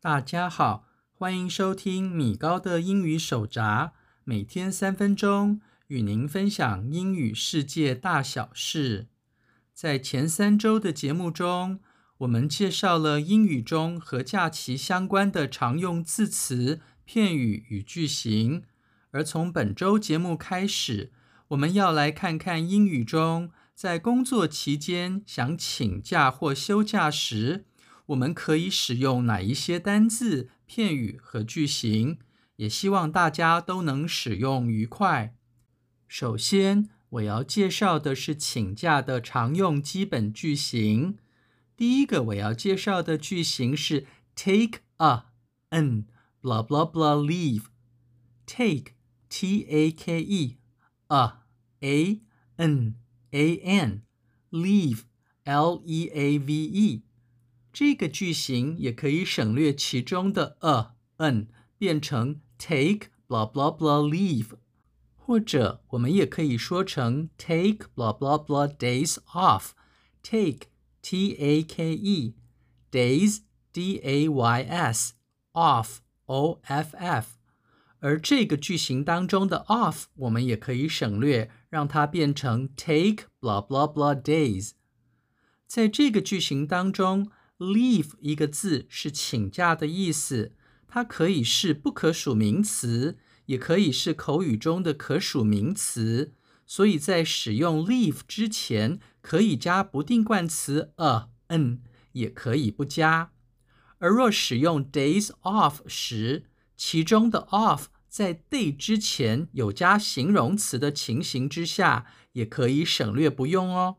大家好，欢迎收听米高的英语手札，每天三分钟，与您分享英语世界大小事。在前三周的节目中，我们介绍了英语中和假期相关的常用字词、片语与句型，而从本周节目开始，我们要来看看英语中在工作期间想请假或休假时。我们可以使用哪一些单字、片语和句型？也希望大家都能使用愉快。首先，我要介绍的是请假的常用基本句型。第一个我要介绍的句型是 take a n blah blah blah leave。take t a k e a a n a n leave l e a v e。这个句型也可以省略其中的 a n，变成 take blah blah blah leave，或者我们也可以说成 take blah blah blah days off，take t a k e days d a y s off o f f，而这个句型当中的 off 我们也可以省略， 让它变成 take blah blah blah days。在这个句型当中。Leave 一个字是请假的意思，它可以是不可数名词，也可以是口语中的可数名词。所以在使用 leave 之前，可以加不定冠词 a an，也可以不加。而若使用 days off 时，其中的 off 在 day 之前有加形容词的情形之下，也可以省略不用哦。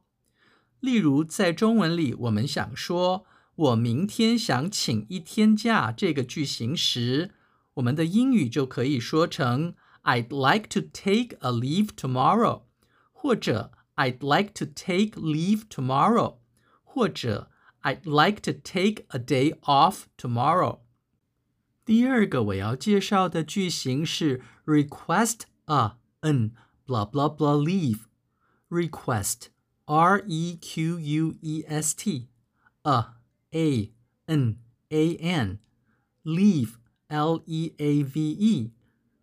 例如在中文里，我们想说。我明天想请一天假。这个句型时，我们的英语就可以说成 "I'd like to take a leave tomorrow"，或者 "I'd like to take leave tomorrow"，或者 "I'd like to take a day off tomorrow"。第二个我要介绍的句型是 "request a n blah blah blah leave"。request R E Q U E S T a a n a n leave l e a v e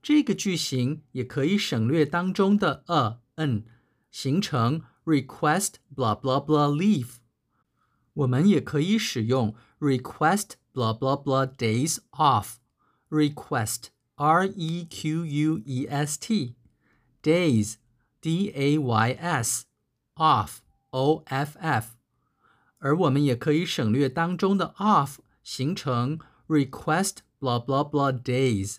这个句型也可以省略当中的 a n，形成 request blah blah blah leave。我们也可以使用 request blah blah blah days off。request r e q u e s t days d a y s off o f f 而我们也可以省略当中的 off，形成 request blah blah blah days。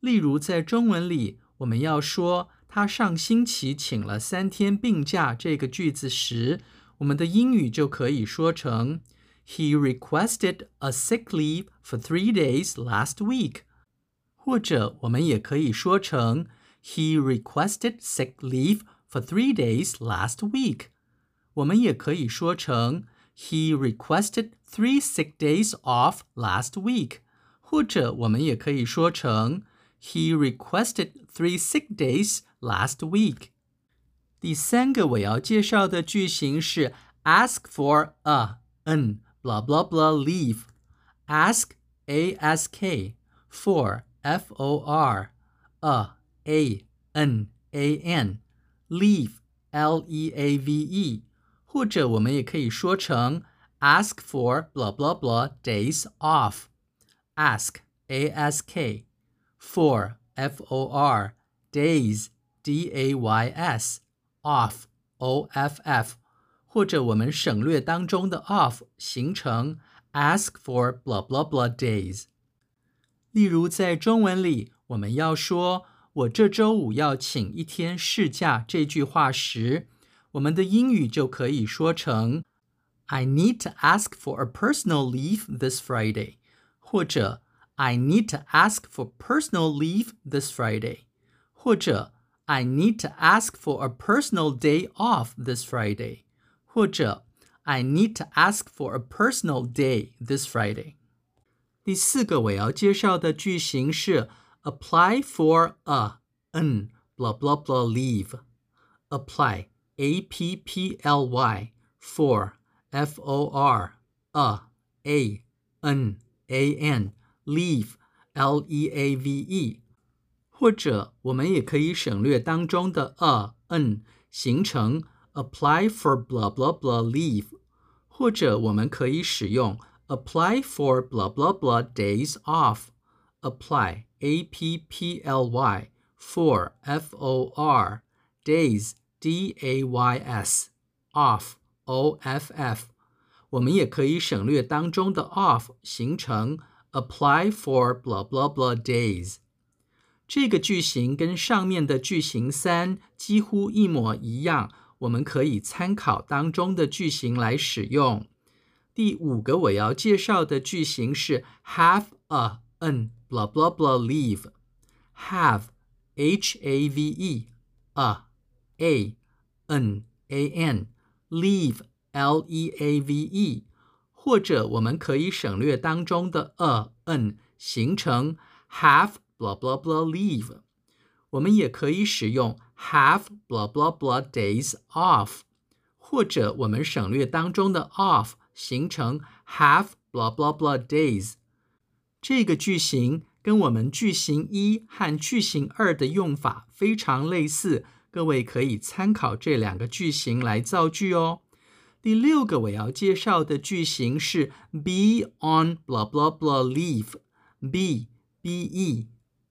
例如，在中文里，我们要说他上星期请了三天病假这个句子时，我们的英语就可以说成 He requested a sick leave for three days last week。或者，我们也可以说成 He requested sick leave for three days last week。我们也可以说成 He requested three sick days off last week，或者我们也可以说成 He requested three sick days last week。第三个我要介绍的句型是 ask for a n blah blah blah leave。ask a s k for f o r a a n a n leave l e a v e 或者我们也可以说成 ask for blah blah blah days off。ask a s k for f o r days d a y s off o f f， 或者我们省略当中的 off，形成 ask for blah blah blah days。例如在中文里，我们要说我这周五要请一天事假这句话时。我们的英语就可以说成 I need to ask for a personal leave this Friday，或者 I need to ask for personal leave this Friday，或者 I need to ask for a personal day off this Friday， 或者 I need to ask for a personal day this Friday。第四个我要介绍的句型是 apply for a an blah blah blah leave。apply a p p l y for f o r a a n a n leave l e a v e，或者我们也可以省略当中的 a n，形成 apply for blah blah blah leave，或者我们可以使用 apply for blah blah blah days off，apply a p p l y for f o r days d a y s off o f f。我们也可以省略当中的 of，形成 apply for blah blah blah days。这个句型跟上面的句型三几乎一模一样， 我们可以参考当中的句型来使用。第五个我要介绍的句型是 have a n blah blah blah leave。have h a v e a a n a n leave L E A V E，或者我们可以省略当中的 a n，形成 have blah blah blah leave。我们也可以使用 have blah blah blah days off，或者我们省略当中的 off，形成 have blah blah blah days。这个句型跟我们句型一和句型二的用法非常类似，各位可以参考这两个句型来造句哦。第六个我要介绍的句型是 be on blah blah blah leave。be b e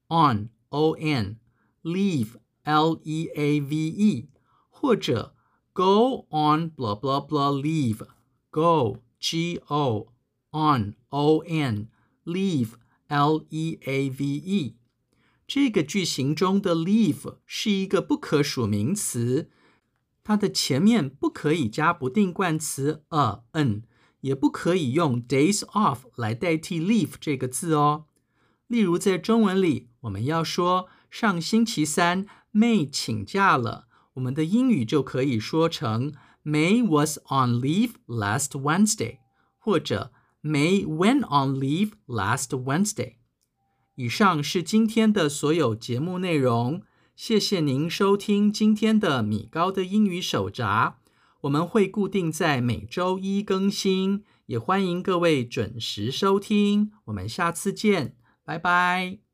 on o n leave l e a v e，或者 go on blah blah blah leave。go g o on o n leave l e a v e。这个句型中的 leave 是一个不可数名词。它的前面不可以加不定冠词 a n，也不可以用 days off 来代替 leave 这个字哦。例如在中文里，我们要说上星期三 May 请假了，我们的英语就可以说成 May was on leave last Wednesday，或者 May went on leave last Wednesday。以上是今天的所有节目内容。谢谢您收听今天的米高的英语手札，我们会固定在每周一更新，也欢迎各位准时收听。我们下次见，拜拜。